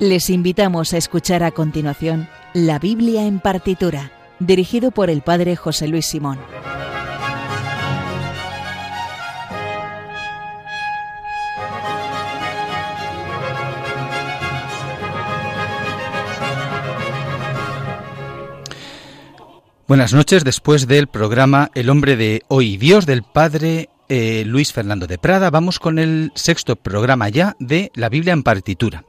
Les invitamos a escuchar a continuación La Biblia en partitura, dirigido por el Padre José Luis Simón. Buenas noches, después del programa El hombre de hoy, Dios del Padre eh, Luis Fernando de Prada. Vamos con el sexto programa ya de la Biblia en partitura.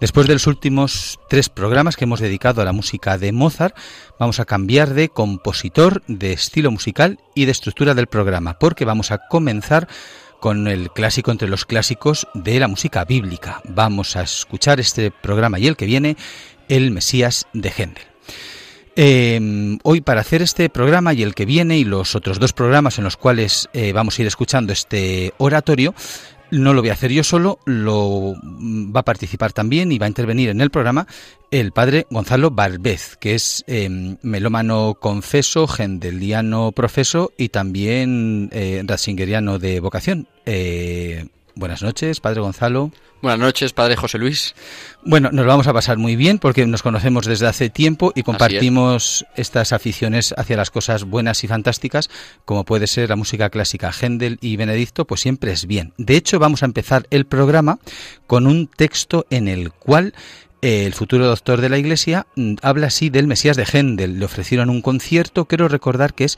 Después de los últimos tres programas que hemos dedicado a la música de Mozart, vamos a cambiar de compositor, de estilo musical y de estructura del programa, porque vamos a comenzar con el clásico entre los clásicos de la música bíblica. Vamos a escuchar este programa y el que viene, El Mesías de Händel. Eh, hoy para hacer este programa y el que viene y los otros dos programas en los cuales eh, vamos a ir escuchando este oratorio, no lo voy a hacer yo solo, lo va a participar también y va a intervenir en el programa el padre Gonzalo Barbez, que es em, melómano confeso, gendeliano profeso y también eh, de vocación. Eh, buenas noches, padre Gonzalo. Buenas noches, padre José Luis. Bueno, nos vamos a pasar muy bien porque nos conocemos desde hace tiempo y compartimos estas aficiones hacia las cosas buenas y fantásticas, como puede ser la música clásica. Händel y Benedicto, pues siempre es bien. De hecho, vamos a empezar el programa con un texto en el cual eh, el futuro doctor de la Iglesia mm, habla así del Mesías de Händel. Le ofrecieron un concierto, quiero recordar que es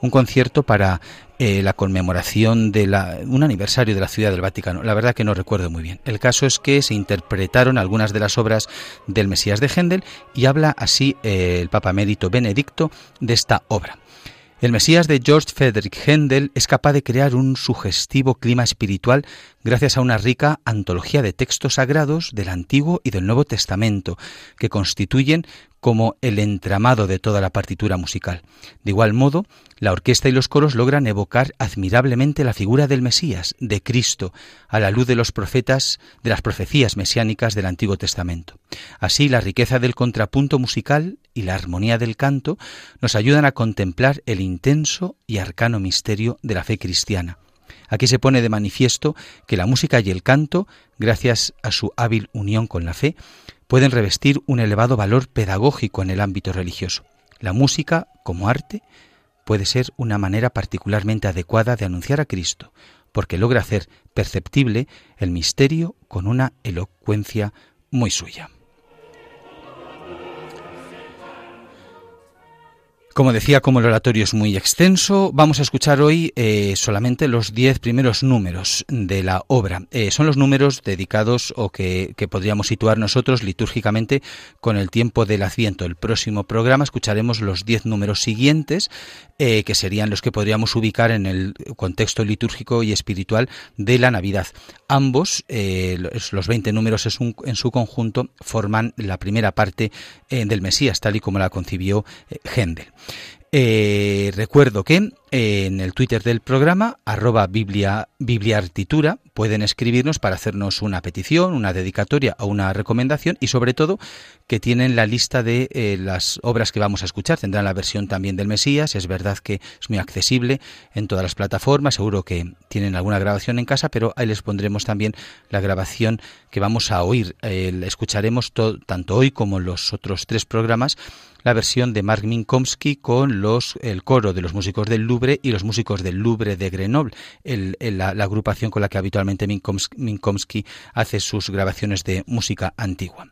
un concierto para eh, la conmemoración de la, un aniversario de la ciudad del Vaticano. La verdad que no recuerdo muy bien. El caso es que se interpretaron algunas de las obras del Mesías de Händel y habla así eh, el Papa Emérito Benedicto de esta obra. El Mesías de George Frederick Händel es capaz de crear un sugestivo clima espiritual gracias a una rica antología de textos sagrados del Antiguo y del Nuevo Testamento, que constituyen como el entramado de toda la partitura musical. De igual modo, la orquesta y los coros logran evocar admirablemente la figura del Mesías, de Cristo, a la luz de los profetas, de las profecías mesiánicas del Antiguo Testamento. Así, la riqueza del contrapunto musical y la armonía del canto nos ayudan a contemplar el intenso y arcano misterio de la fe cristiana. Aquí se pone de manifiesto que la música y el canto, gracias a su hábil unión con la fe, pueden revestir un elevado valor pedagógico en el ámbito religioso. La música, como arte, puede ser una manera particularmente adecuada de anunciar a Cristo, porque logra hacer perceptible el misterio con una elocuencia muy suya. Como decía, como el oratorio es muy extenso, vamos a escuchar hoy eh, solamente los diez primeros números de la obra. Eh, son los números dedicados o que, podríamos situar nosotros litúrgicamente con el tiempo del Adviento. El próximo programa escucharemos los diez números siguientes, eh, que serían los que podríamos ubicar en el contexto litúrgico y espiritual de la Navidad. Ambos, los veinte números en su conjunto, forman la primera parte del Mesías, tal y como la concibió Händel. Eh, recuerdo que eh, en el Twitter del programa, arroba biblia, bibliartitura, pueden escribirnos para hacernos una petición, una dedicatoria o una recomendación y sobre todo que tienen la lista de eh, las obras que vamos a escuchar. Tendrán la versión también del Mesías, es verdad que es muy accesible en todas las plataformas, seguro que tienen alguna grabación en casa, pero ahí les pondremos también la grabación que vamos a oír. escucharemos tanto hoy como los otros tres programas la versión de Mark Minkowski con los, el coro de los músicos del Louvre y los músicos del Louvre de Grenoble, la, agrupación con la que habitualmente Minkowski hace sus grabaciones de música antigua.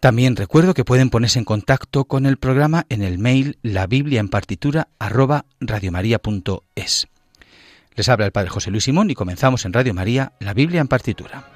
También recuerdo que pueden ponerse en contacto con el programa en el mail la biblia en partitura arroba radiomaria.es. Les habla el Padre José Luis Simón y comenzamos en Radio María la Biblia en partitura.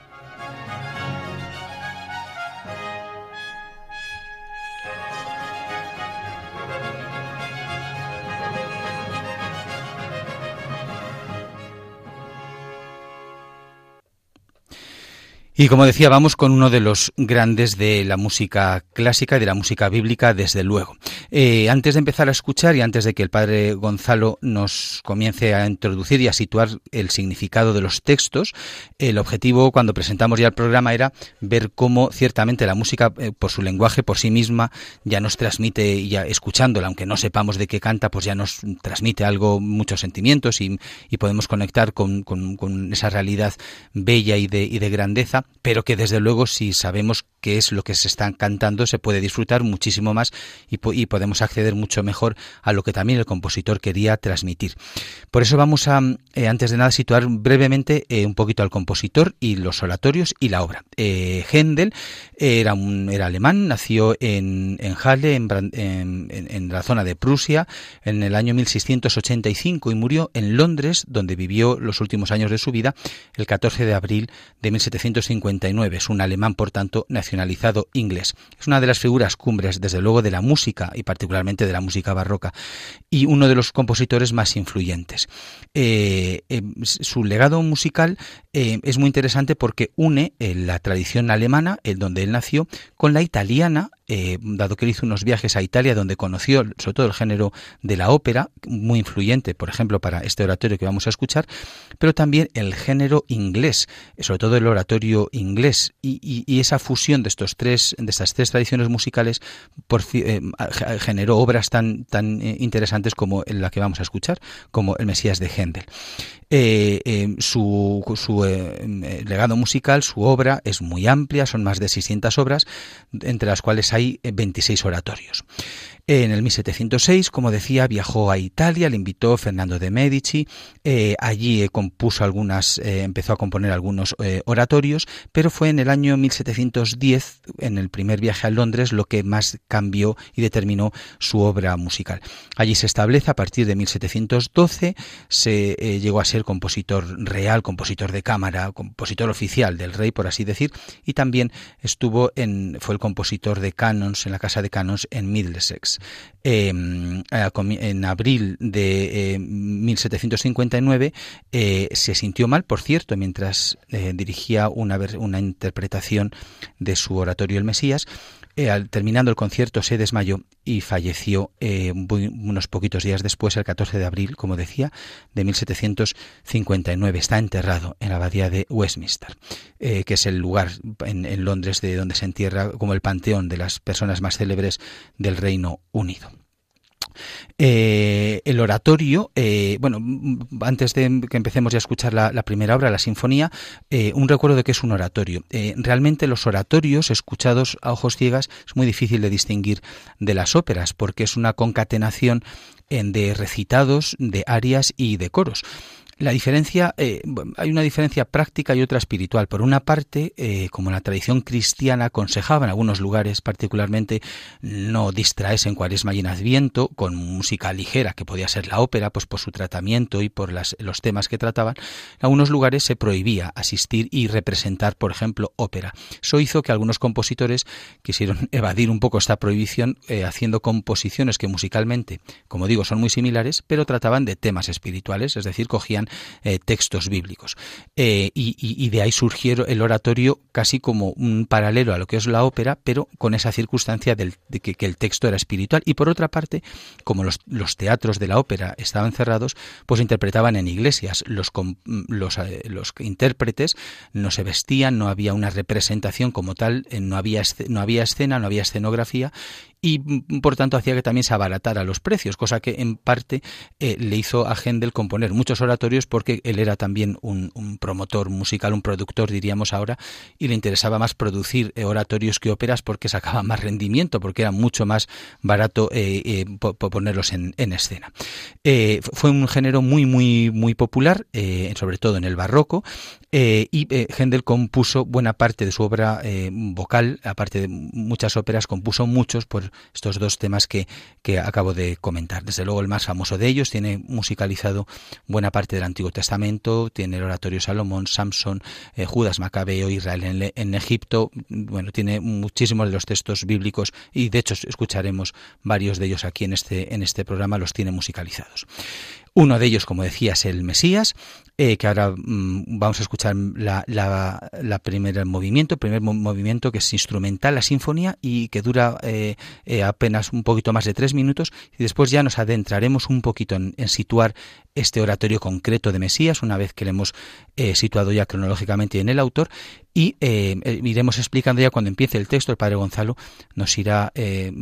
Y como decía, vamos con uno de los grandes de la música clásica y de la música bíblica, desde luego. Eh, antes de empezar a escuchar y antes de que el padre Gonzalo nos comience a introducir y a situar el significado de los textos, el objetivo cuando presentamos ya el programa era ver cómo ciertamente la música, eh, por su lenguaje, por sí misma, ya nos transmite, ya escuchándola, aunque no sepamos de qué canta, pues ya nos transmite algo, muchos sentimientos y, podemos conectar con, esa realidad bella y de, y de grandeza pero que desde luego si sabemos qué es lo que se está cantando, se puede disfrutar muchísimo más y, podemos acceder mucho mejor a lo que también el compositor quería transmitir. Por eso vamos a, eh, antes de nada, situar brevemente eh, un poquito al compositor y los oratorios y la obra. Eh, Händel era, un, era alemán, nació en, en Halle, en, en, la zona de Prusia, en el año 1685 y murió en Londres, donde vivió los últimos años de su vida, el 14 de abril de 1759. Es un alemán, por tanto, nacionalizado inglés. Es una de las figuras cumbres, desde luego, de la música y particularmente de la música barroca y uno de los compositores más influyentes. Eh, eh, su legado musical eh, es muy interesante porque une la tradición alemana, el donde él nació, con la italiana eh, dado que él hizo unos viajes a Italia donde conoció sobre todo el género de la ópera, muy influyente, por ejemplo, para este oratorio que vamos a escuchar, pero también el género inglés, sobre todo el oratorio inglés, y, esa fusión de estos tres, de estas tres tradiciones musicales, eh, generó obras tan, tan eh, interesantes como la que vamos a escuchar, como el Mesías de Händel. su legado musical, su obra es muy amplia, son más de 600 obras, entre las cuales hay hay 26 oratorios. En el 1706, como decía, viajó a Italia, le invitó Fernando de Medici, eh, allí eh, compuso algunas, eh, empezó a componer algunos oratorios, pero fue en el año 1710, en el primer viaje a Londres, lo que más cambió y determinó su obra musical. Allí se establece a partir de 1712, se llegó a ser compositor real, compositor de cámara, compositor oficial del rey, por así decir, y también estuvo en, fue el compositor de canons en la casa de canons en Middlesex. Em, en abril de 1759 eh, se sintió mal, por cierto, mientras eh, dirigía una, una interpretación de su oratorio El Mesías. Eh, al, terminando el concierto se desmayó y falleció unos poquitos días después, el 14 de abril, como decía, de 1759. Está enterrado en la abadía de Westminster, que es el lugar en, en Londres de donde se entierra como el panteón de las personas más célebres del Reino Unido. Eh, el oratorio, eh, bueno, antes de que empecemos ya a escuchar la, primera obra, la sinfonía, eh, un recuerdo de que es un oratorio. realmente los oratorios escuchados a ojos ciegas es muy difícil de distinguir de las óperas porque es una concatenación de recitados, de arias y de coros. La diferencia, eh, hay una diferencia práctica y otra espiritual. Por una parte, eh, como la tradición cristiana aconsejaba en algunos lugares particularmente no distraerse en cuaresma y en adviento con música ligera, que podía ser la ópera, pues por su tratamiento y por las, los temas que trataban, en algunos lugares se prohibía asistir y representar, por ejemplo, ópera. Eso hizo que algunos compositores quisieron evadir un poco esta prohibición eh, haciendo composiciones que musicalmente, como digo, son muy similares, pero trataban de temas espirituales, es decir, cogían eh, textos bíblicos. Eh, y, de ahí surgió el oratorio casi como un paralelo a lo que es la ópera, pero con esa circunstancia de que, el texto era espiritual. Y por otra parte, como los, teatros de la ópera estaban cerrados, pues interpretaban en iglesias. Los, los, eh, los intérpretes no se vestían, no había una representación como tal, no había, no había escena, no había escenografía y mm, por tanto hacía que también se abaratara los precios, cosa que en parte eh, le hizo a Händel componer muchos oratorios porque él era también un, promotor musical, un productor diríamos ahora, y le interesaba más producir eh, oratorios que óperas porque sacaba más rendimiento, porque era mucho más barato eh, ponerlos en, escena. fue un género muy, muy, muy popular, sobre todo en el barroco, y Händel compuso buena parte de su obra vocal, aparte de muchas óperas, compuso muchos por estos dos temas que, que acabo de comentar. Desde luego el más famoso de ellos tiene musicalizado buena parte del Antiguo Testamento, tiene el oratorio Salomón, Samson, eh, Judas Macabeo, Israel en, en, Egipto, bueno, tiene muchísimos de los textos bíblicos y de hecho escucharemos varios de ellos aquí en este, en este programa, los tiene musicalizados. Uno de ellos, como decías, el Mesías, eh, que ahora mm, vamos a escuchar la, la, primer movimiento, el primer movimiento que es instrumental, la sinfonía, y que dura eh, eh, apenas un poquito más de tres minutos, y después ya nos adentraremos un poquito en, situar este oratorio concreto de Mesías, una vez que le hemos situado ya cronológicamente en el autor, y iremos explicando ya cuando empiece el texto, el Padre Gonzalo nos irá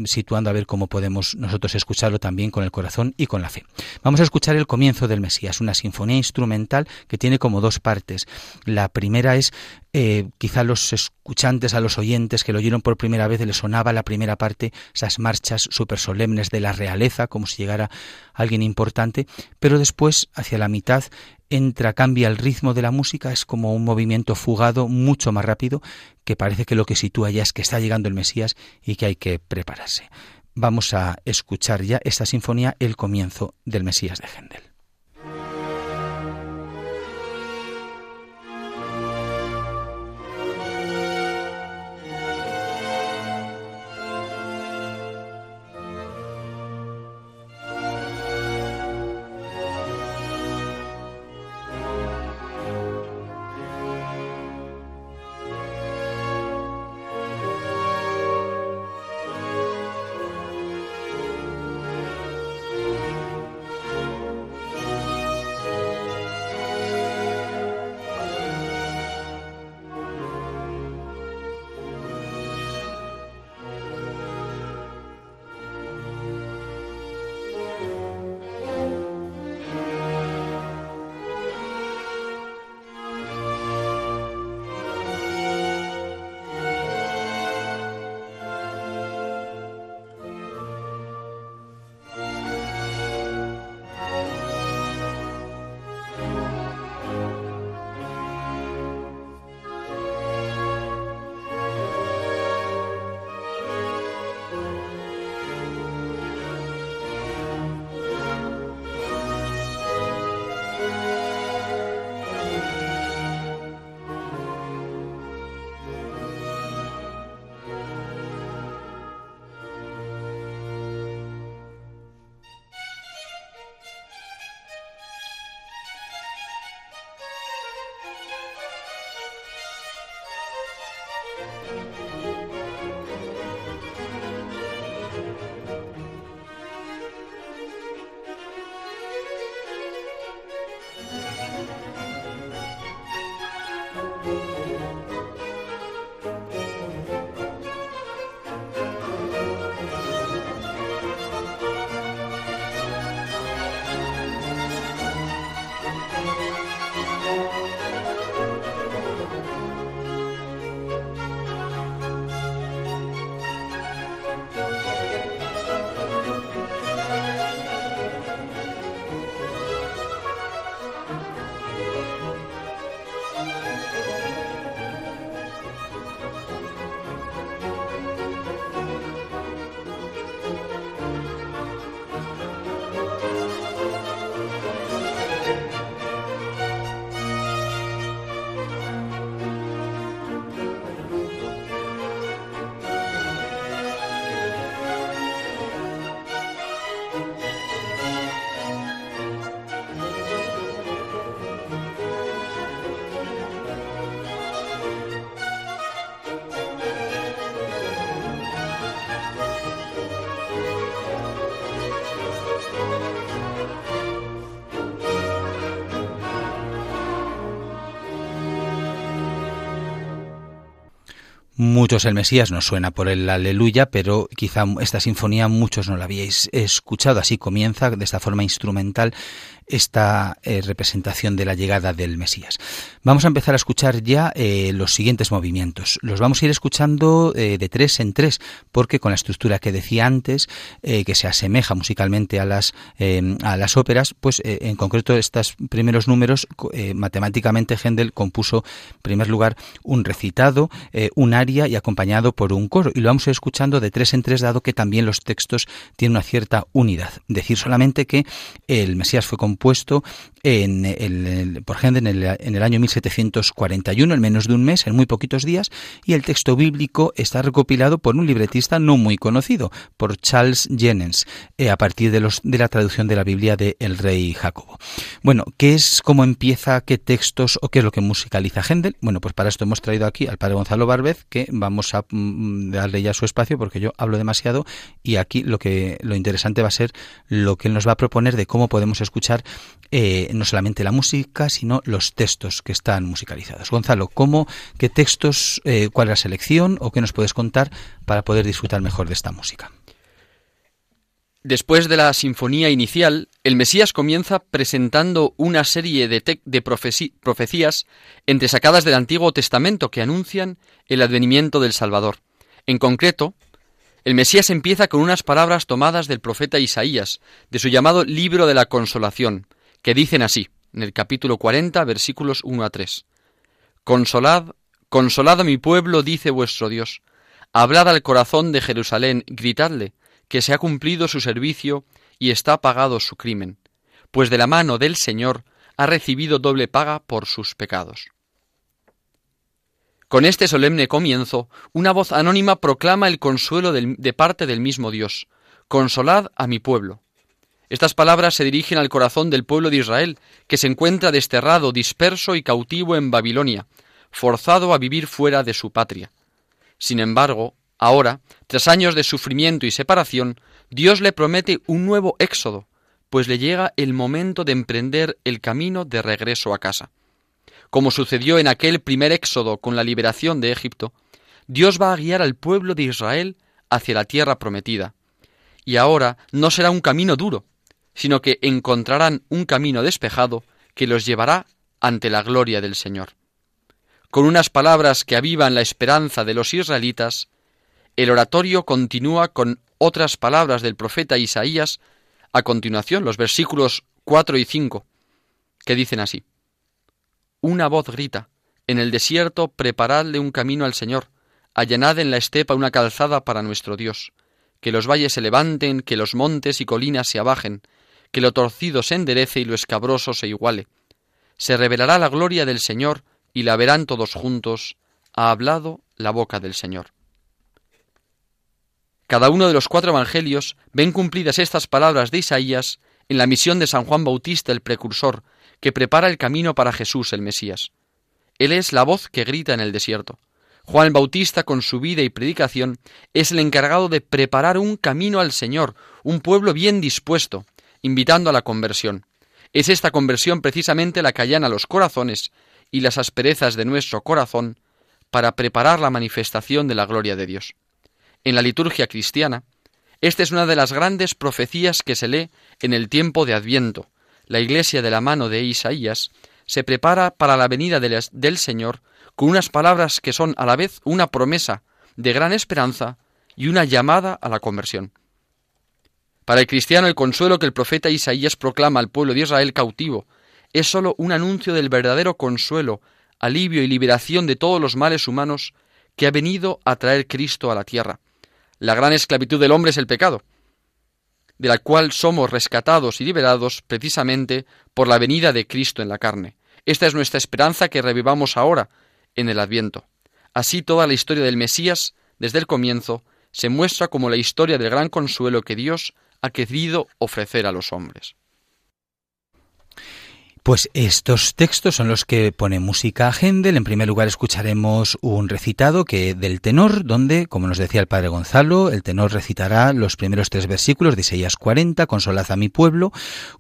situando a ver cómo podemos nosotros escucharlo también con el corazón y con la fe. Vamos a escuchar el comienzo del Mesías, una sinfonía instrumental que tiene como dos partes. La primera es eh, quizá a los escuchantes, a los oyentes que lo oyeron por primera vez, les sonaba la primera parte, esas marchas súper solemnes de la realeza, como si llegara alguien importante, pero después, hacia la mitad, entra, cambia el ritmo de la música, es como un movimiento fugado mucho más rápido, que parece que lo que sitúa ya es que está llegando el Mesías y que hay que prepararse. Vamos a escuchar ya esta sinfonía, el comienzo del Mesías de Händel. Muchos el Mesías nos suena por el aleluya, pero quizá esta sinfonía muchos no la habíais escuchado. Así comienza de esta forma instrumental esta eh, representación de la llegada del Mesías. Vamos a empezar a escuchar ya eh, los siguientes movimientos. Los vamos a ir escuchando eh, de tres en tres, porque con la estructura que decía antes, que se asemeja musicalmente a las, a las óperas, pues en concreto estos primeros números, matemáticamente Händel compuso, en primer lugar, un recitado, un aria y acompañado por un coro. Y lo vamos a ir escuchando de tres en tres, dado que también los textos tienen una cierta unidad. Decir solamente que el Mesías fue compuesto puesto en el, por ejemplo, en el, en el año 1741, en menos de un mes, en muy poquitos días, y el texto bíblico está recopilado por un libretista no muy conocido, por Charles Jennens, eh, a partir de, los, de la traducción de la Biblia de El Rey Jacobo. Bueno, ¿qué es, cómo empieza, qué textos o qué es lo que musicaliza Händel? Bueno, pues para esto hemos traído aquí al padre Gonzalo Barbez, que vamos a mm, darle ya su espacio porque yo hablo demasiado y aquí lo que lo interesante va a ser lo que él nos va a proponer de cómo podemos escuchar eh, no solamente la música, sino los textos que están musicalizados. Gonzalo, ¿cómo, qué textos, eh, cuál es la selección o qué nos puedes contar para poder disfrutar mejor de esta música? Después de la sinfonía inicial, El Mesías comienza presentando una serie de, de profecías entresacadas del Antiguo Testamento que anuncian el advenimiento del Salvador. En concreto, el Mesías empieza con unas palabras tomadas del profeta Isaías, de su llamado Libro de la Consolación, que dicen así, en el capítulo 40, versículos 1 a 3. Consolad, consolad a mi pueblo, dice vuestro Dios. Hablad al corazón de Jerusalén, gritadle, que se ha cumplido su servicio y está pagado su crimen, pues de la mano del Señor ha recibido doble paga por sus pecados. Con este solemne comienzo, una voz anónima proclama el consuelo de parte del mismo Dios. Consolad a mi pueblo. Estas palabras se dirigen al corazón del pueblo de Israel, que se encuentra desterrado, disperso y cautivo en Babilonia, forzado a vivir fuera de su patria. Sin embargo, ahora, tras años de sufrimiento y separación, Dios le promete un nuevo éxodo, pues le llega el momento de emprender el camino de regreso a casa. Como sucedió en aquel primer éxodo con la liberación de Egipto, Dios va a guiar al pueblo de Israel hacia la tierra prometida. Y ahora no será un camino duro, sino que encontrarán un camino despejado que los llevará ante la gloria del Señor. Con unas palabras que avivan la esperanza de los israelitas, el oratorio continúa con otras palabras del profeta Isaías, a continuación los versículos 4 y 5, que dicen así. Una voz grita, en el desierto preparadle un camino al Señor, allanad en la estepa una calzada para nuestro Dios, que los valles se levanten, que los montes y colinas se abajen, que lo torcido se enderece y lo escabroso se iguale. Se revelará la gloria del Señor y la verán todos juntos, ha hablado la boca del Señor. Cada uno de los cuatro evangelios ven cumplidas estas palabras de Isaías en la misión de San Juan Bautista el precursor, que prepara el camino para Jesús el Mesías. Él es la voz que grita en el desierto. Juan Bautista, con su vida y predicación, es el encargado de preparar un camino al Señor, un pueblo bien dispuesto, invitando a la conversión. Es esta conversión precisamente la que allana los corazones y las asperezas de nuestro corazón para preparar la manifestación de la gloria de Dios. En la liturgia cristiana, esta es una de las grandes profecías que se lee en el tiempo de Adviento, la iglesia de la mano de Isaías se prepara para la venida del Señor con unas palabras que son a la vez una promesa de gran esperanza y una llamada a la conversión. Para el cristiano el consuelo que el profeta Isaías proclama al pueblo de Israel cautivo es sólo un anuncio del verdadero consuelo, alivio y liberación de todos los males humanos que ha venido a traer Cristo a la tierra. La gran esclavitud del hombre es el pecado, de la cual somos rescatados y liberados precisamente por la venida de Cristo en la carne. Esta es nuestra esperanza que revivamos ahora en el Adviento. Así toda la historia del Mesías, desde el comienzo, se muestra como la historia del gran consuelo que Dios ha querido ofrecer a los hombres. Pues estos textos son los que pone música a Händel. En primer lugar escucharemos un recitado que del tenor, donde, como nos decía el padre Gonzalo, el tenor recitará los primeros tres versículos de Isaías 40, Consolad a mi pueblo.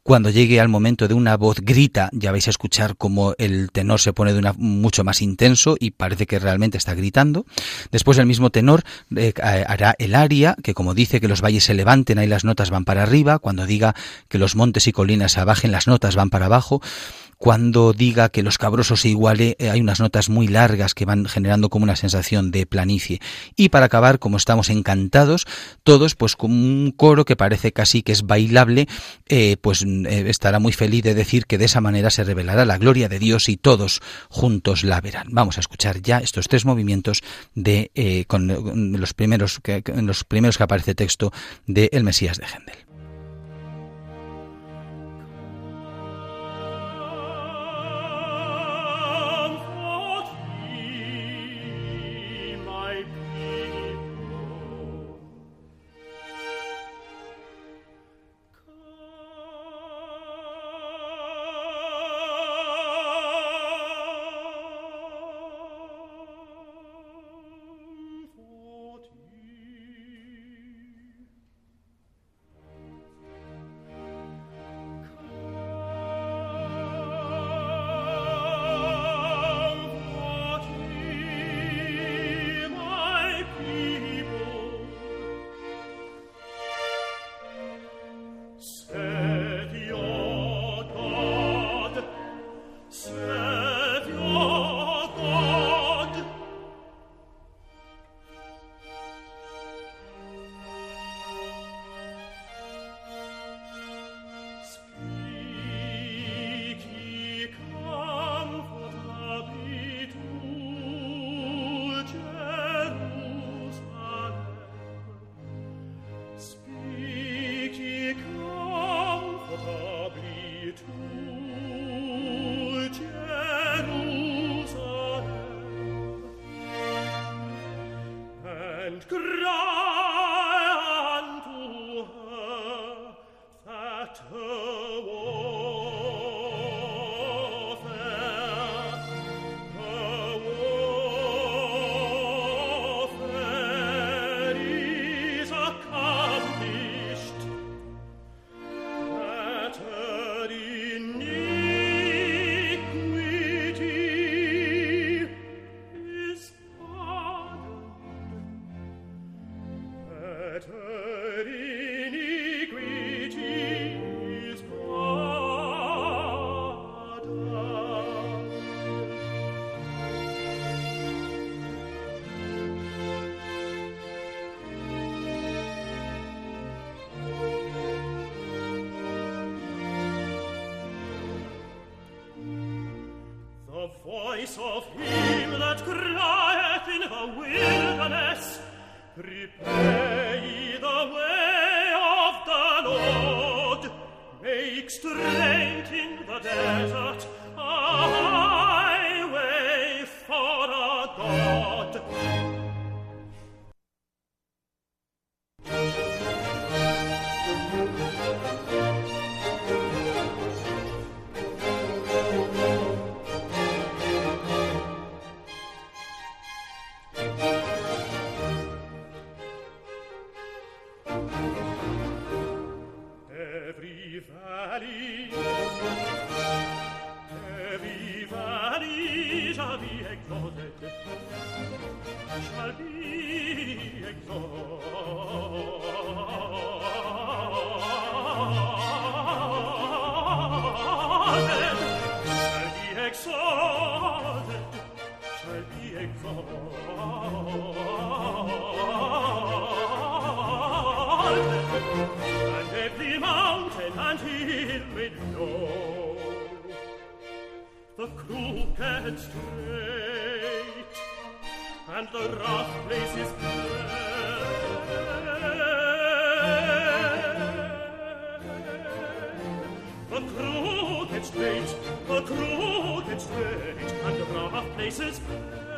Cuando llegue al momento de una voz grita, ya vais a escuchar cómo el tenor se pone de una mucho más intenso y parece que realmente está gritando. Después el mismo tenor eh, hará el aria, que como dice que los valles se levanten, ahí las notas van para arriba. Cuando diga que los montes y colinas se abajen, las notas van para abajo cuando diga que los cabrosos se iguale, eh, hay unas notas muy largas que van generando como una sensación de planicie. Y para acabar, como estamos encantados, todos, pues con un coro que parece casi que es bailable, eh, pues eh, estará muy feliz de decir que de esa manera se revelará la gloria de Dios y todos juntos la verán. Vamos a escuchar ya estos tres movimientos de con, los primeros que, los primeros que aparece texto de El Mesías de Händel. voice of him. il miglior the crooked straight and the rough places the crooked straight the crooked straight and the rough places plain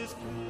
is cool.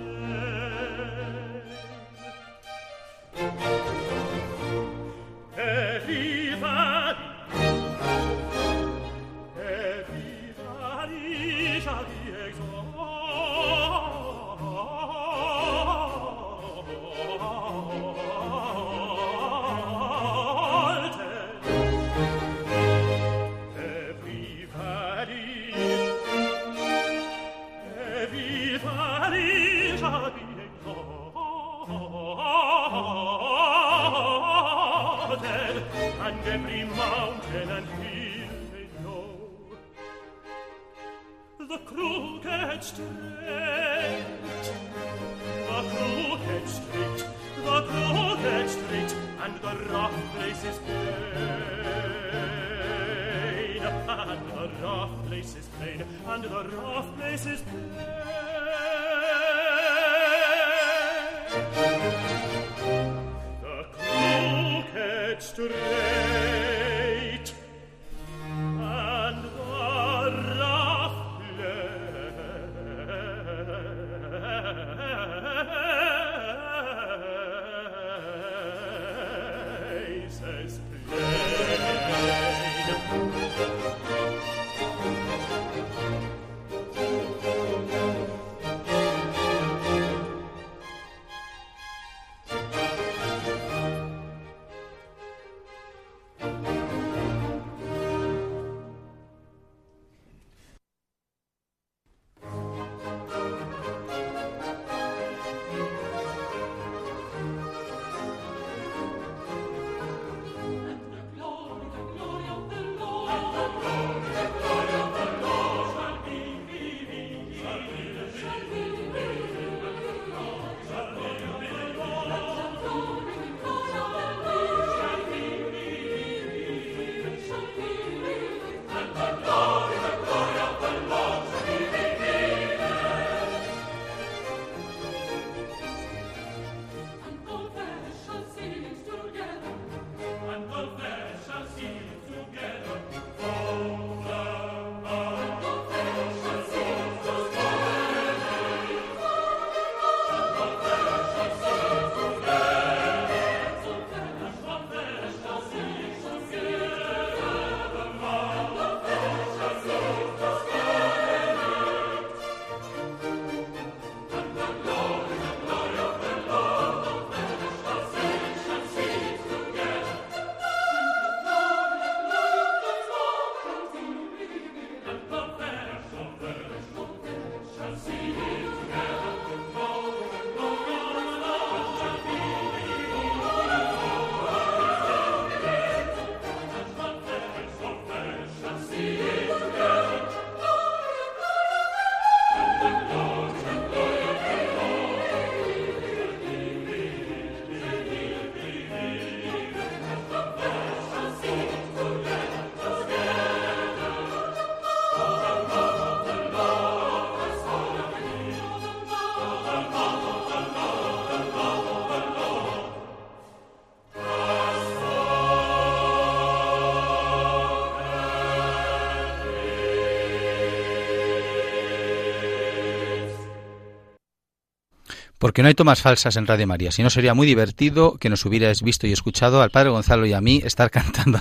Porque no hay tomas falsas en Radio María. Si no, sería muy divertido que nos hubierais visto y escuchado al Padre Gonzalo y a mí estar cantando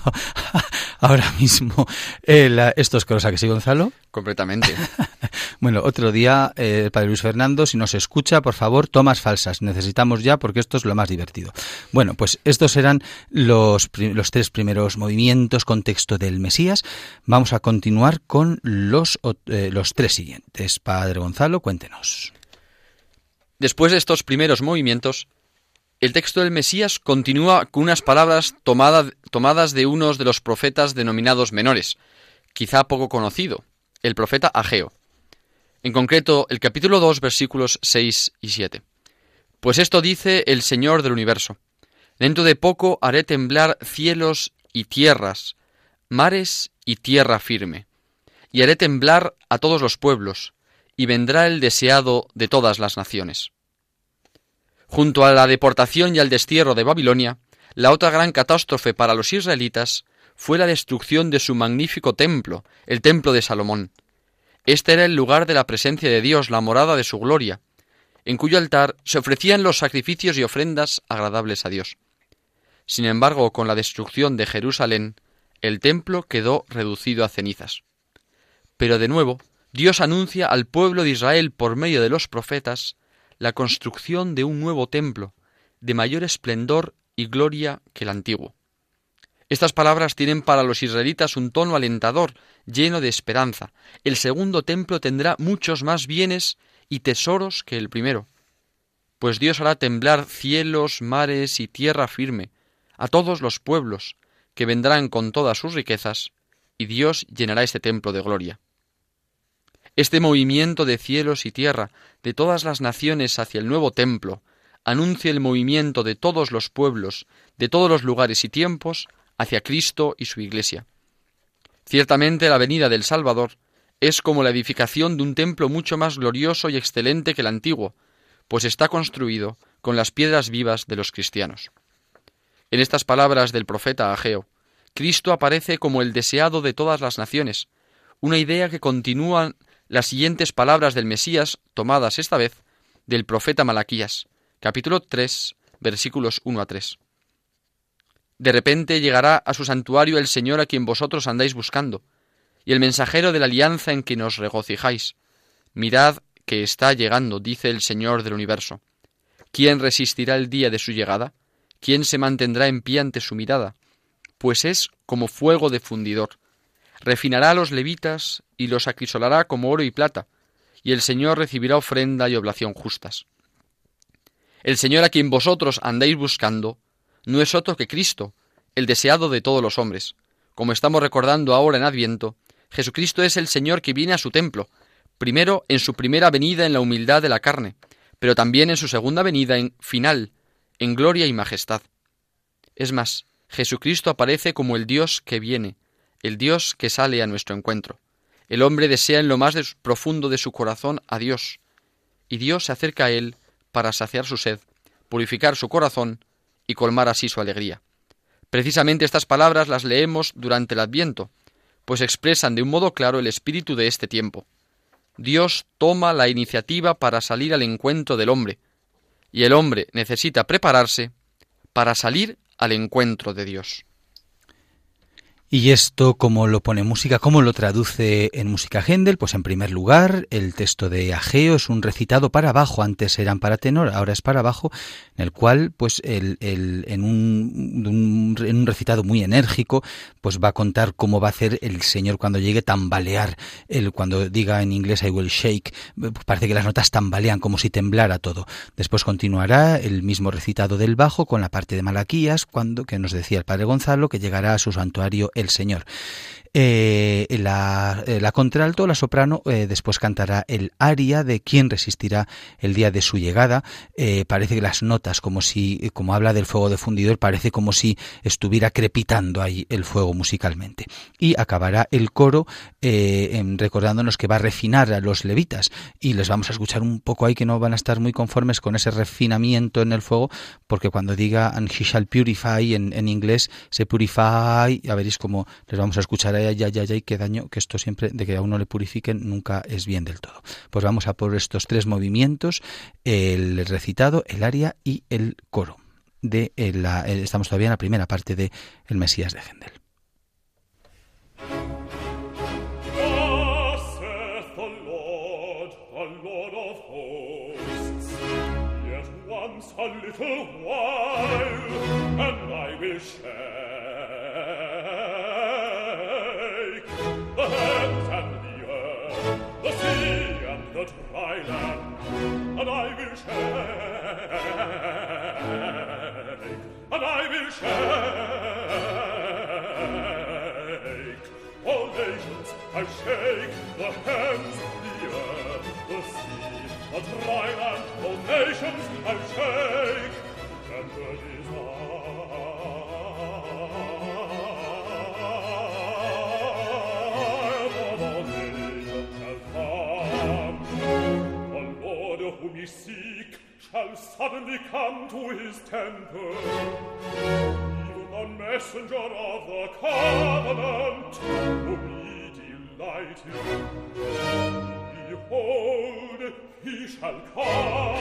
ahora mismo eh, estos coros. ¿A que sí, Gonzalo? Completamente. bueno, otro día, eh, el Padre Luis Fernando, si nos escucha, por favor, tomas falsas. Necesitamos ya porque esto es lo más divertido. Bueno, pues estos eran los, los tres primeros movimientos con texto del Mesías. Vamos a continuar con los, eh, los tres siguientes. Padre Gonzalo, cuéntenos. Después de estos primeros movimientos, el texto del Mesías continúa con unas palabras tomadas de unos de los profetas denominados menores, quizá poco conocido, el profeta Ageo. En concreto, el capítulo 2, versículos 6 y 7. Pues esto dice el Señor del universo. Dentro de poco haré temblar cielos y tierras, mares y tierra firme, y haré temblar a todos los pueblos, y vendrá el deseado de todas las naciones. Junto a la deportación y al destierro de Babilonia, la otra gran catástrofe para los israelitas fue la destrucción de su magnífico templo, el templo de Salomón. Este era el lugar de la presencia de Dios, la morada de su gloria, en cuyo altar se ofrecían los sacrificios y ofrendas agradables a Dios. Sin embargo, con la destrucción de Jerusalén, el templo quedó reducido a cenizas. Pero de nuevo, Dios anuncia al pueblo de Israel por medio de los profetas la construcción de un nuevo templo, de mayor esplendor y gloria que el antiguo. Estas palabras tienen para los israelitas un tono alentador, lleno de esperanza. El segundo templo tendrá muchos más bienes y tesoros que el primero, pues Dios hará temblar cielos, mares y tierra firme a todos los pueblos, que vendrán con todas sus riquezas, y Dios llenará este templo de gloria. Este movimiento de cielos y tierra de todas las naciones hacia el nuevo templo anuncia el movimiento de todos los pueblos, de todos los lugares y tiempos, hacia Cristo y su Iglesia. Ciertamente la venida del Salvador es como la edificación de un templo mucho más glorioso y excelente que el antiguo, pues está construido con las piedras vivas de los cristianos. En estas palabras del profeta Ageo, Cristo aparece como el deseado de todas las naciones, una idea que continúa las siguientes palabras del Mesías, tomadas esta vez del profeta Malaquías, capítulo 3, versículos 1 a 3. De repente llegará a su santuario el Señor a quien vosotros andáis buscando, y el mensajero de la alianza en que nos regocijáis. Mirad que está llegando, dice el Señor del universo. ¿Quién resistirá el día de su llegada? ¿Quién se mantendrá en pie ante su mirada? Pues es como fuego de fundidor, refinará a los levitas y los acrisolará como oro y plata, y el Señor recibirá ofrenda y oblación justas. El Señor a quien vosotros andáis buscando no es otro que Cristo, el deseado de todos los hombres. Como estamos recordando ahora en Adviento, Jesucristo es el Señor que viene a su templo, primero en su primera venida en la humildad de la carne, pero también en su segunda venida en final, en gloria y majestad. Es más, Jesucristo aparece como el Dios que viene, el Dios que sale a nuestro encuentro. El hombre desea en lo más profundo de su corazón a Dios, y Dios se acerca a él para saciar su sed, purificar su corazón y colmar así su alegría. Precisamente estas palabras las leemos durante el Adviento, pues expresan de un modo claro el espíritu de este tiempo. Dios toma la iniciativa para salir al encuentro del hombre, y el hombre necesita prepararse para salir al encuentro de Dios. ¿Y esto cómo lo pone música? ¿Cómo lo traduce en música Händel? Pues en primer lugar, el texto de Ageo es un recitado para abajo, antes eran para tenor, ahora es para abajo, en el cual, pues el, el, en, un, en un recitado muy enérgico, pues va a contar cómo va a hacer el Señor cuando llegue tambalear, el, cuando diga en inglés I will shake, parece que las notas tambalean como si temblara todo. Después continuará el mismo recitado del bajo con la parte de Malaquías, cuando, que nos decía el Padre Gonzalo, que llegará a su santuario el Señor. Eh, la, eh, la, contralto, la soprano, eh, después cantará el aria de quién resistirá el día de su llegada. parece que las notas, como si, como habla del fuego de fundidor, parece como si estuviera crepitando ahí el fuego musicalmente. Y acabará el coro recordándonos que va a refinar a los levitas y les vamos a escuchar un poco ahí que no van a estar muy conformes con ese refinamiento en el fuego, porque cuando diga and he shall purify en, en inglés, se purify, ya veréis como les vamos a escuchar ay, ay, ay, ay, qué daño, que esto siempre, de que a uno le purifiquen, nunca es bien del todo. Pues vamos a por estos tres movimientos, el recitado, el aria y el coro. De la, estamos todavía en la primera parte de El Mesías de Gendel. a little while, and I will shake shake. All nations I shake the hands of the earth the sea the dryland all nations I shake. And the desire of all nations shall come. The Lord whom ye seek shall suddenly come to his temple. Even the messenger of the covenant whom ye delight in. Behold, he shall come,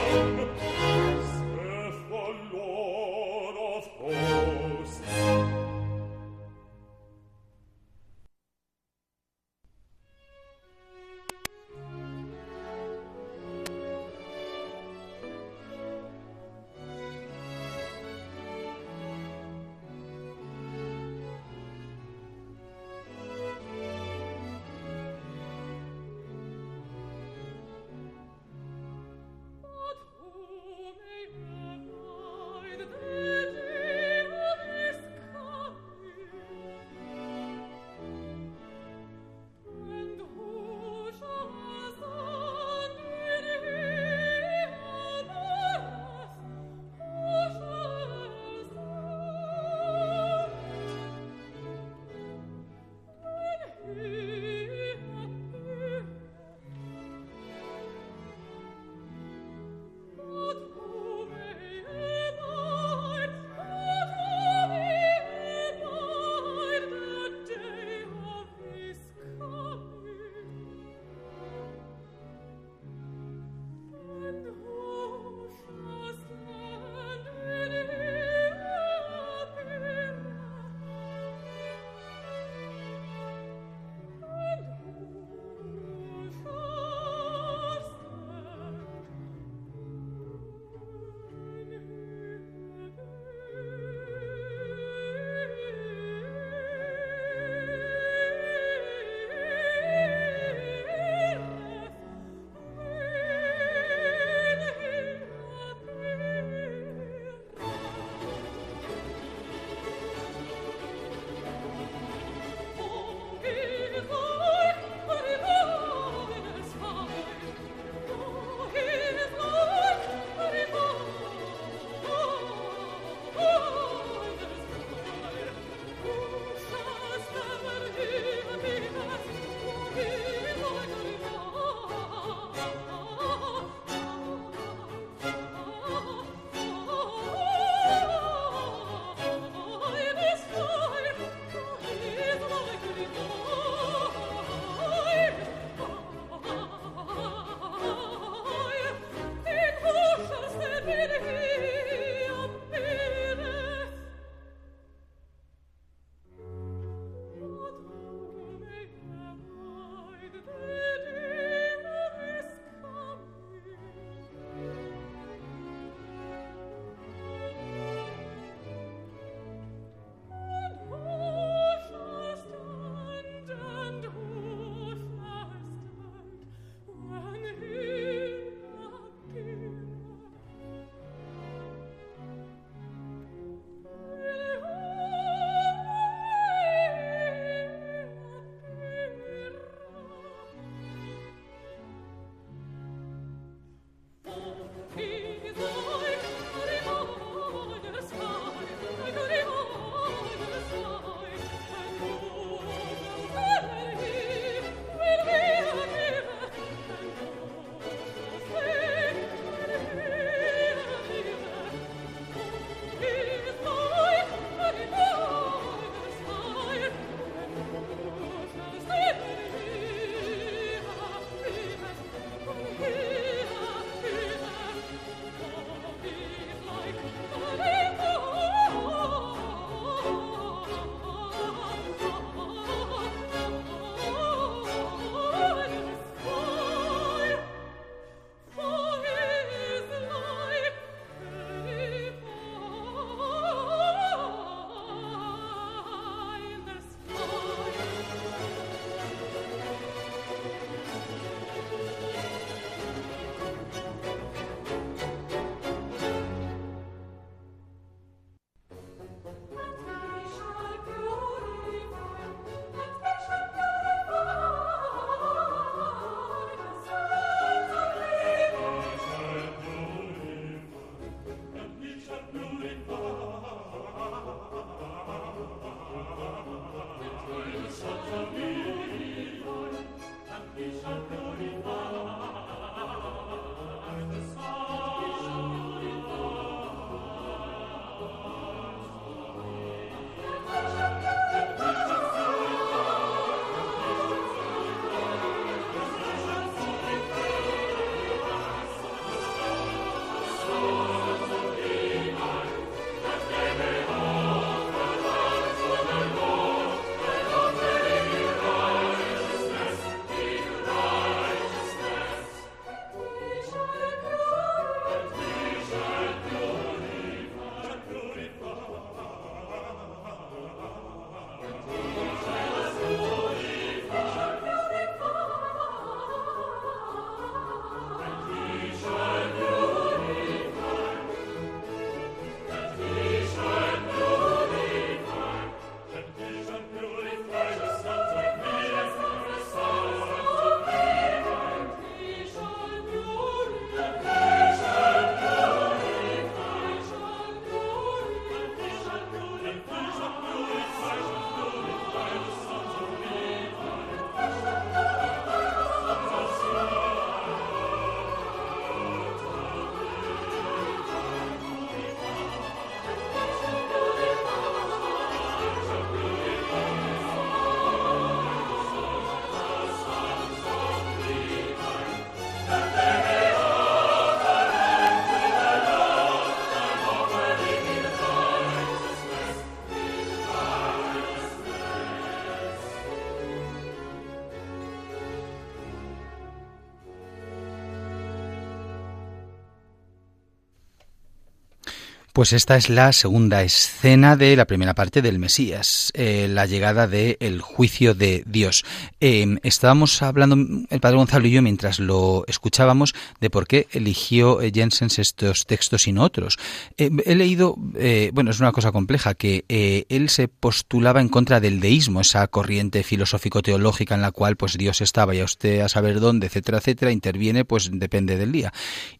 Pues esta es la segunda escena de la primera parte del Mesías, eh, la llegada del juicio de Dios. Em, estábamos hablando, el padre Gonzalo y yo, mientras lo escuchábamos, de por qué eligió eh, Jensens estos textos y no otros. Em, he leído, eh, bueno, es una cosa compleja, que él se postulaba en contra del deísmo, esa corriente filosófico-teológica en la cual pues Dios estaba y a usted a saber dónde, etcétera, etcétera, interviene, pues depende del día.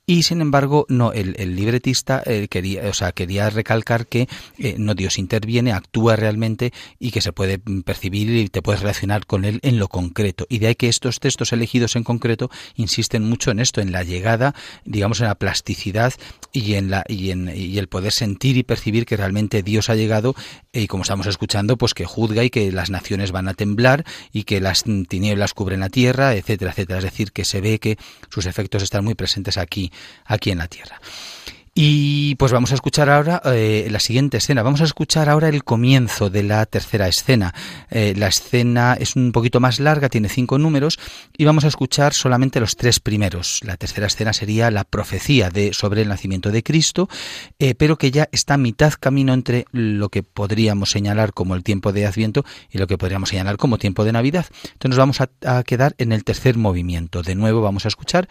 Y sin embargo, no, el, libretista quería, o sea, quería recalcar que eh, no Dios interviene, actúa realmente y que se puede percibir y te puedes relacionar con él en lo concreto. Y de ahí que estos textos elegidos en concreto insisten mucho en esto, en la llegada, digamos, en la plasticidad y en la y en y el poder sentir y percibir que realmente Dios ha llegado y como estamos escuchando, pues que juzga y que las naciones van a temblar y que las tinieblas cubren la tierra, etcétera, etcétera. Es decir, que se ve que sus efectos están muy presentes aquí, aquí en la tierra. Y pues vamos a escuchar ahora eh, la siguiente escena. Vamos a escuchar ahora el comienzo de la tercera escena. Eh, la escena es un poquito más larga, tiene cinco números, y vamos a escuchar solamente los tres primeros. La tercera escena sería la profecía de, sobre el nacimiento de Cristo, eh, pero que ya está a mitad camino entre lo que podríamos señalar como el tiempo de Adviento y lo que podríamos señalar como tiempo de Navidad. Entonces nos vamos a, a quedar en el tercer movimiento. De nuevo vamos a escuchar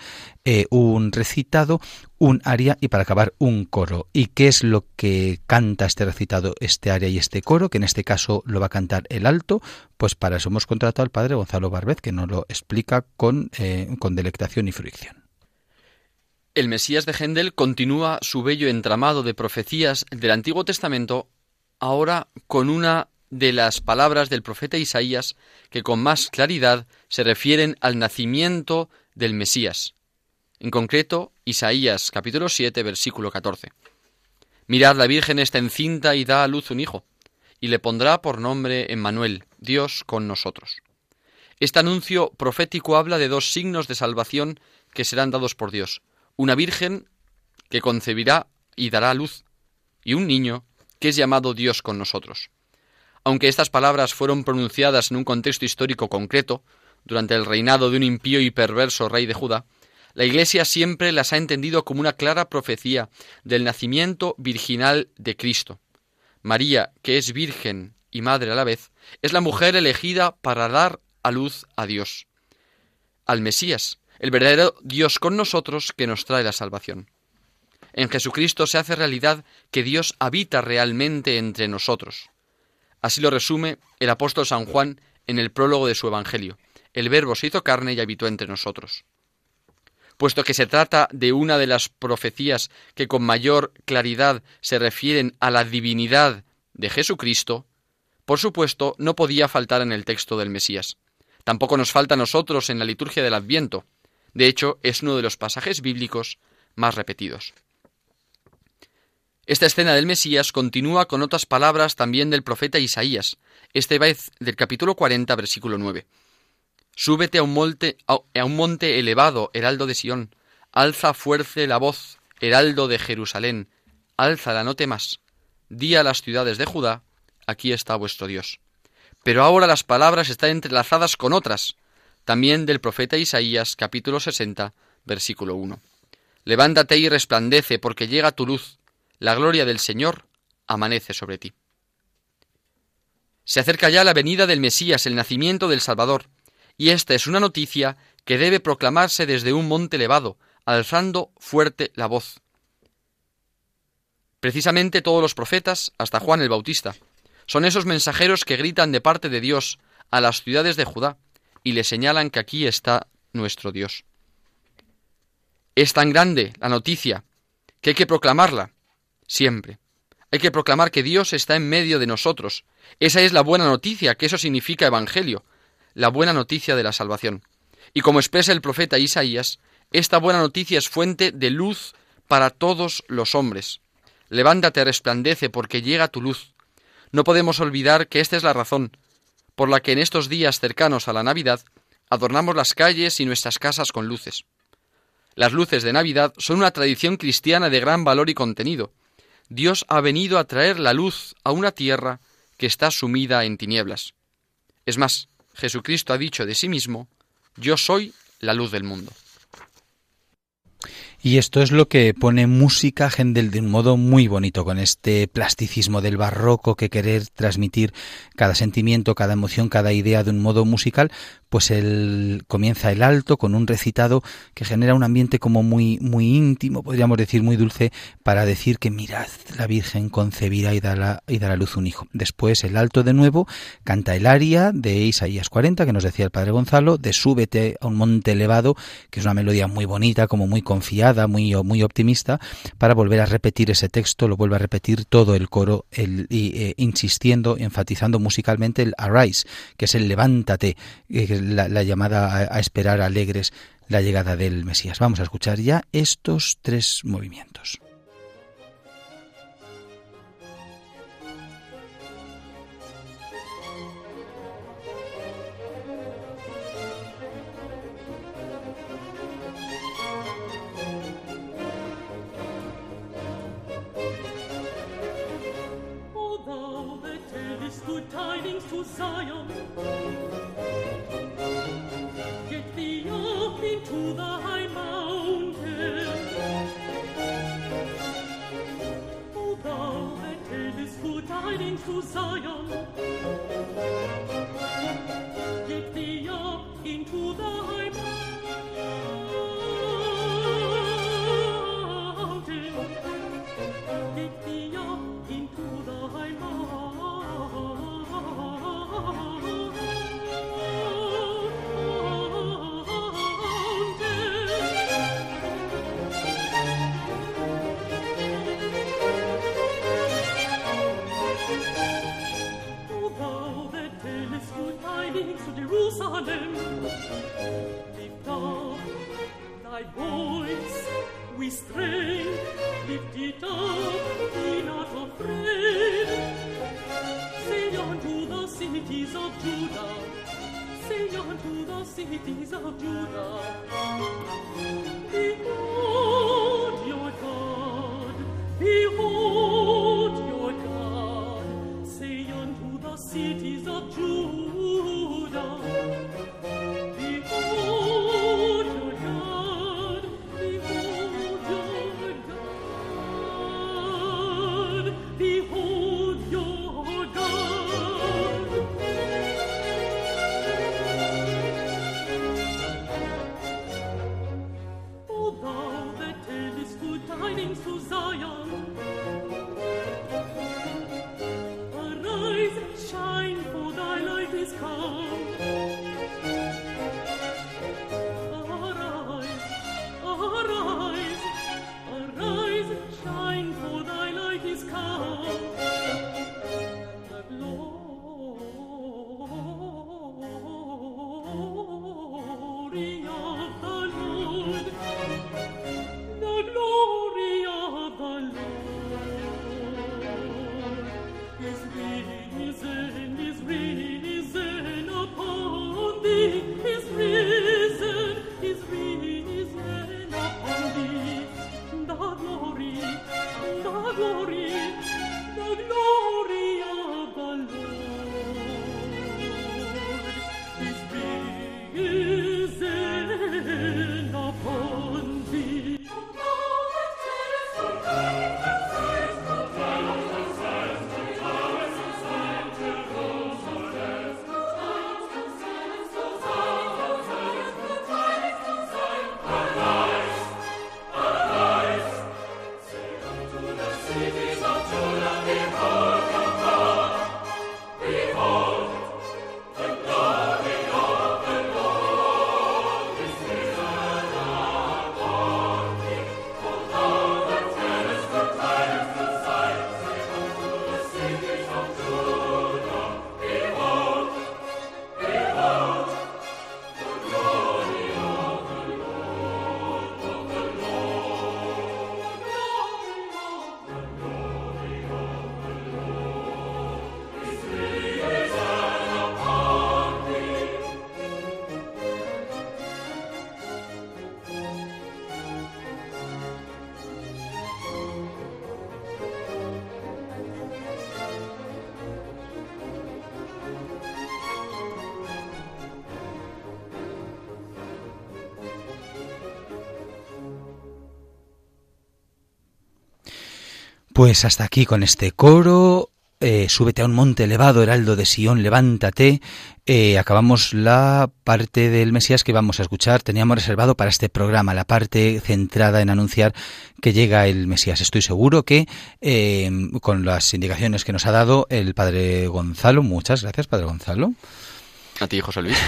un recitado, un aria y para acabar un coro. ¿Y qué es lo que canta este recitado, este aria y este coro? Que en este caso lo va a cantar el alto. Pues para eso hemos contratado al padre Gonzalo Barbez, que nos lo explica con, eh, con delectación y fricción. El Mesías de Händel continúa su bello entramado de profecías del Antiguo Testamento ahora con una de las palabras del profeta Isaías que con más claridad se refieren al nacimiento del Mesías, en concreto, Isaías capítulo 7, versículo 14. Mirad, la Virgen está encinta y da a luz un hijo, y le pondrá por nombre Emmanuel, Dios con nosotros. Este anuncio profético habla de dos signos de salvación que serán dados por Dios. Una Virgen que concebirá y dará a luz, y un niño que es llamado Dios con nosotros. Aunque estas palabras fueron pronunciadas en un contexto histórico concreto, durante el reinado de un impío y perverso rey de Judá, la Iglesia siempre las ha entendido como una clara profecía del nacimiento virginal de Cristo. María, que es virgen y madre a la vez, es la mujer elegida para dar a luz a Dios, al Mesías, el verdadero Dios con nosotros que nos trae la salvación. En Jesucristo se hace realidad que Dios habita realmente entre nosotros. Así lo resume el apóstol San Juan en el prólogo de su Evangelio. El Verbo se hizo carne y habitó entre nosotros puesto que se trata de una de las profecías que con mayor claridad se refieren a la divinidad de Jesucristo, por supuesto, no podía faltar en el texto del Mesías. Tampoco nos falta a nosotros en la liturgia del Adviento. De hecho, es uno de los pasajes bíblicos más repetidos. Esta escena del Mesías continúa con otras palabras también del profeta Isaías, este vez del capítulo 40, versículo 9. Súbete a un, monte, elevado, heraldo de Sión. Alza fuerte la voz, heraldo de Jerusalén. Álzala, no temas. Di a las ciudades de Judá, aquí está vuestro Dios. Pero ahora las palabras están entrelazadas con otras, también del profeta Isaías, capítulo 60, versículo 1. Levántate y resplandece, porque llega tu luz. La gloria del Señor amanece sobre ti. Se acerca ya la venida del Mesías, el nacimiento del Salvador, y esta es una noticia que debe proclamarse desde un monte elevado, alzando fuerte la voz. Precisamente todos los profetas, hasta Juan el Bautista, son esos mensajeros que gritan de parte de Dios a las ciudades de Judá y le señalan que aquí está nuestro Dios. Es tan grande la noticia que hay que proclamarla siempre. Hay que proclamar que Dios está en medio de nosotros. Esa es la buena noticia, que eso significa evangelio, la buena noticia de la salvación. Y como expresa el profeta Isaías, esta buena noticia es fuente de luz para todos los hombres. Levántate, resplandece, porque llega tu luz. No podemos olvidar que esta es la razón por la que en estos días cercanos a la Navidad adornamos las calles y nuestras casas con luces. Las luces de Navidad son una tradición cristiana de gran valor y contenido. Dios ha venido a traer la luz a una tierra que está sumida en tinieblas. Es más, Jesucristo ha dicho de sí mismo, yo soy la luz del mundo. Y esto es lo que pone música Händel de un modo muy bonito, con este plasticismo del barroco que querer transmitir cada sentimiento, cada emoción, cada idea de un modo musical, pues él comienza el alto con un recitado que genera un ambiente como muy muy íntimo, podríamos decir muy dulce, para decir que mirad, la Virgen concebirá y dará, y dará luz un hijo. Después el alto de nuevo canta el aria de Isaías 40 que nos decía el padre Gonzalo, de Súbete a un monte elevado, que es una melodía muy bonita, como muy confiada, muy, muy optimista, para volver a repetir ese texto, lo vuelve a repetir todo el coro, el, eh, insistiendo, enfatizando musicalmente el arise, que es el levántate, la, llamada a, esperar alegres la llegada del Mesías. Vamos a escuchar ya estos tres movimientos. so you Pues hasta aquí con este coro. Eh, súbete a un monte elevado, heraldo de Sion, levántate. Eh, acabamos la parte del Mesías que vamos a escuchar. Teníamos reservado para este programa, la parte centrada en anunciar que llega el Mesías. Estoy seguro que eh, con las indicaciones que nos ha dado el Padre Gonzalo, muchas gracias, Padre Gonzalo. A ti, José Luis.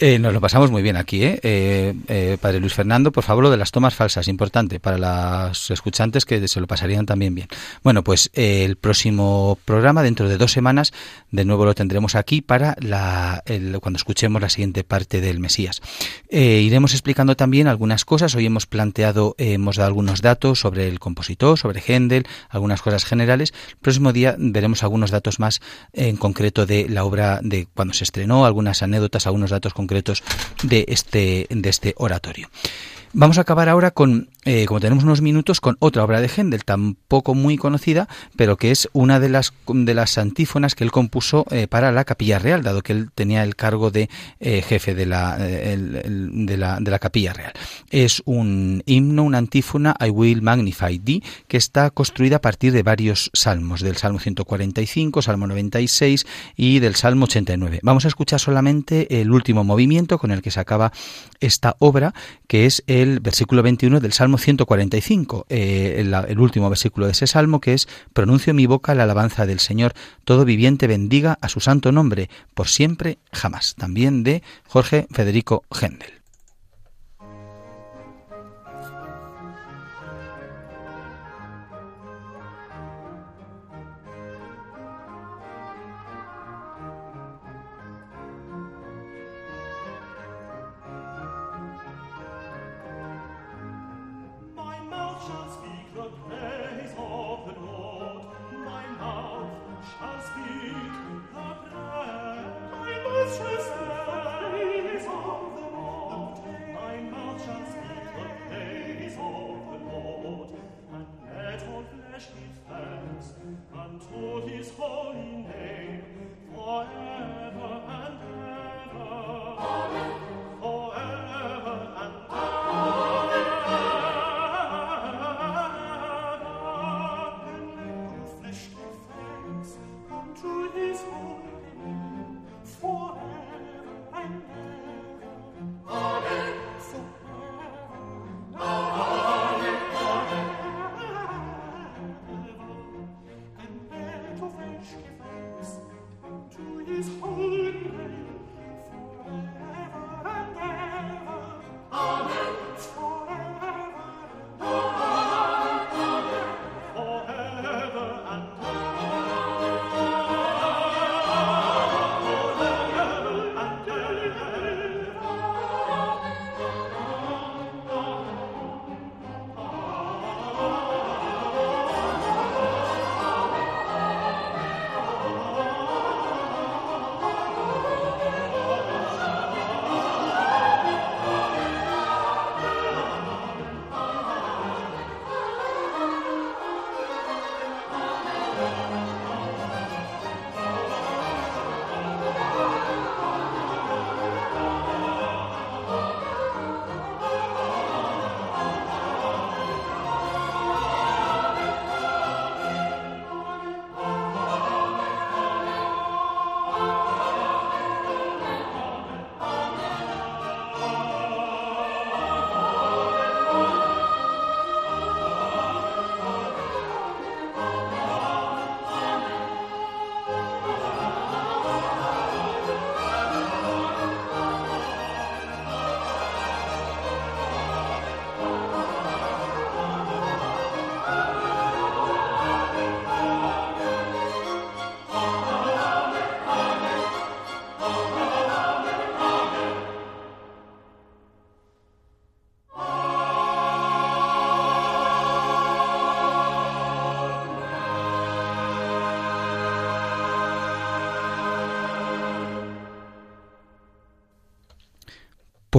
Eh, nos lo pasamos muy bien aquí, ¿eh? ¿eh? Eh, Padre Luis Fernando, por favor, lo de las tomas falsas, importante para los escuchantes que se lo pasarían también bien. Bueno, pues el próximo programa, dentro de dos semanas, de nuevo lo tendremos aquí para la, cuando escuchemos la siguiente parte del Mesías. iremos explicando también algunas cosas. Hoy hemos planteado, hemos dado algunos datos sobre el compositor, sobre Händel, algunas cosas generales. El próximo día veremos algunos datos más en concreto de la obra de cuando se estrenó, algunas anécdotas, algunos datos concretos de este, de este oratorio. Vamos a acabar ahora con, eh, tenemos unos minutos, con otra obra de Händel, tampoco muy conocida, pero que es una de las, de las antífonas que él compuso eh, para la Capilla Real, dado que él tenía el cargo de eh, jefe de la, de, la, de la Capilla Real. Es un himno, una antífona, I Will Magnify Thee, que está construida a partir de varios salmos, del Salmo 145, Salmo 96 y del Salmo 89. Vamos a escuchar solamente el último movimiento con el que se acaba esta obra, que es el versículo 21 del Salmo 145, eh, el, el, último versículo de ese salmo, que es, pronuncio mi boca la alabanza del Señor, todo viviente bendiga a su santo nombre, por siempre, jamás. También de Jorge Federico Händel.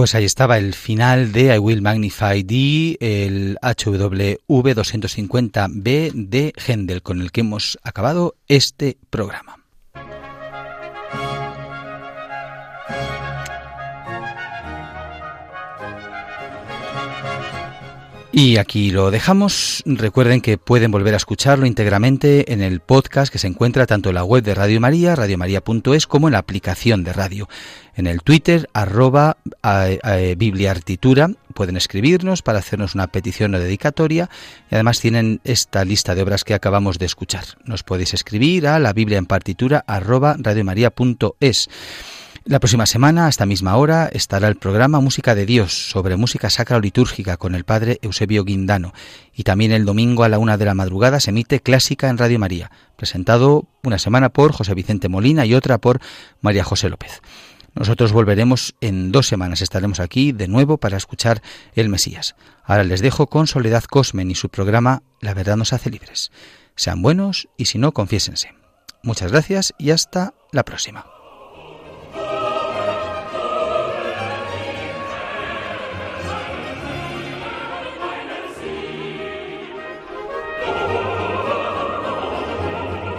Pues ahí estaba el final de I Will Magnify D, el HWV 250B de Händel, con el que hemos acabado este programa. Y aquí lo dejamos. Recuerden que pueden volver a escucharlo íntegramente en el podcast que se encuentra tanto en la web de Radio María, radiomaria.es, como en la aplicación de radio. En el Twitter, arroba bibliartitura, pueden escribirnos para hacernos una petición o dedicatoria y además tienen esta lista de obras que acabamos de escuchar. Nos podéis escribir a la biblia en partitura arroba radiomaria.es. La próxima semana, a esta misma hora, estará el programa Música de Dios sobre música sacra o litúrgica con el padre Eusebio Guindano. Y también el domingo a la una de la madrugada se emite Clásica en Radio María, presentado una semana por José Vicente Molina y otra por María José López. Nosotros volveremos en dos semanas, estaremos aquí de nuevo para escuchar el Mesías. Ahora les dejo con Soledad Cosmen y su programa La verdad nos hace libres. Sean buenos y si no, confiésense. Muchas gracias y hasta la próxima.